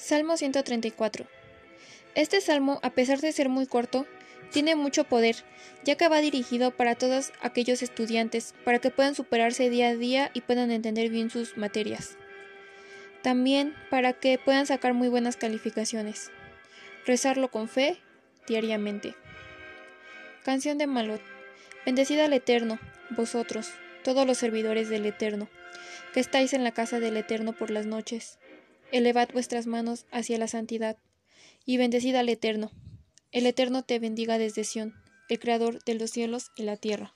Salmo 134. Este salmo, a pesar de ser muy corto, tiene mucho poder, ya que va dirigido para todos aquellos estudiantes, para que puedan superarse día a día y puedan entender bien sus materias. También para que puedan sacar muy buenas calificaciones. Rezarlo con fe diariamente. Canción de Malot. Bendecida al Eterno, vosotros, todos los servidores del Eterno, que estáis en la casa del Eterno por las noches. Elevad vuestras manos hacia la santidad, y bendecid al Eterno. El Eterno te bendiga desde Sión, el Creador de los cielos y la tierra.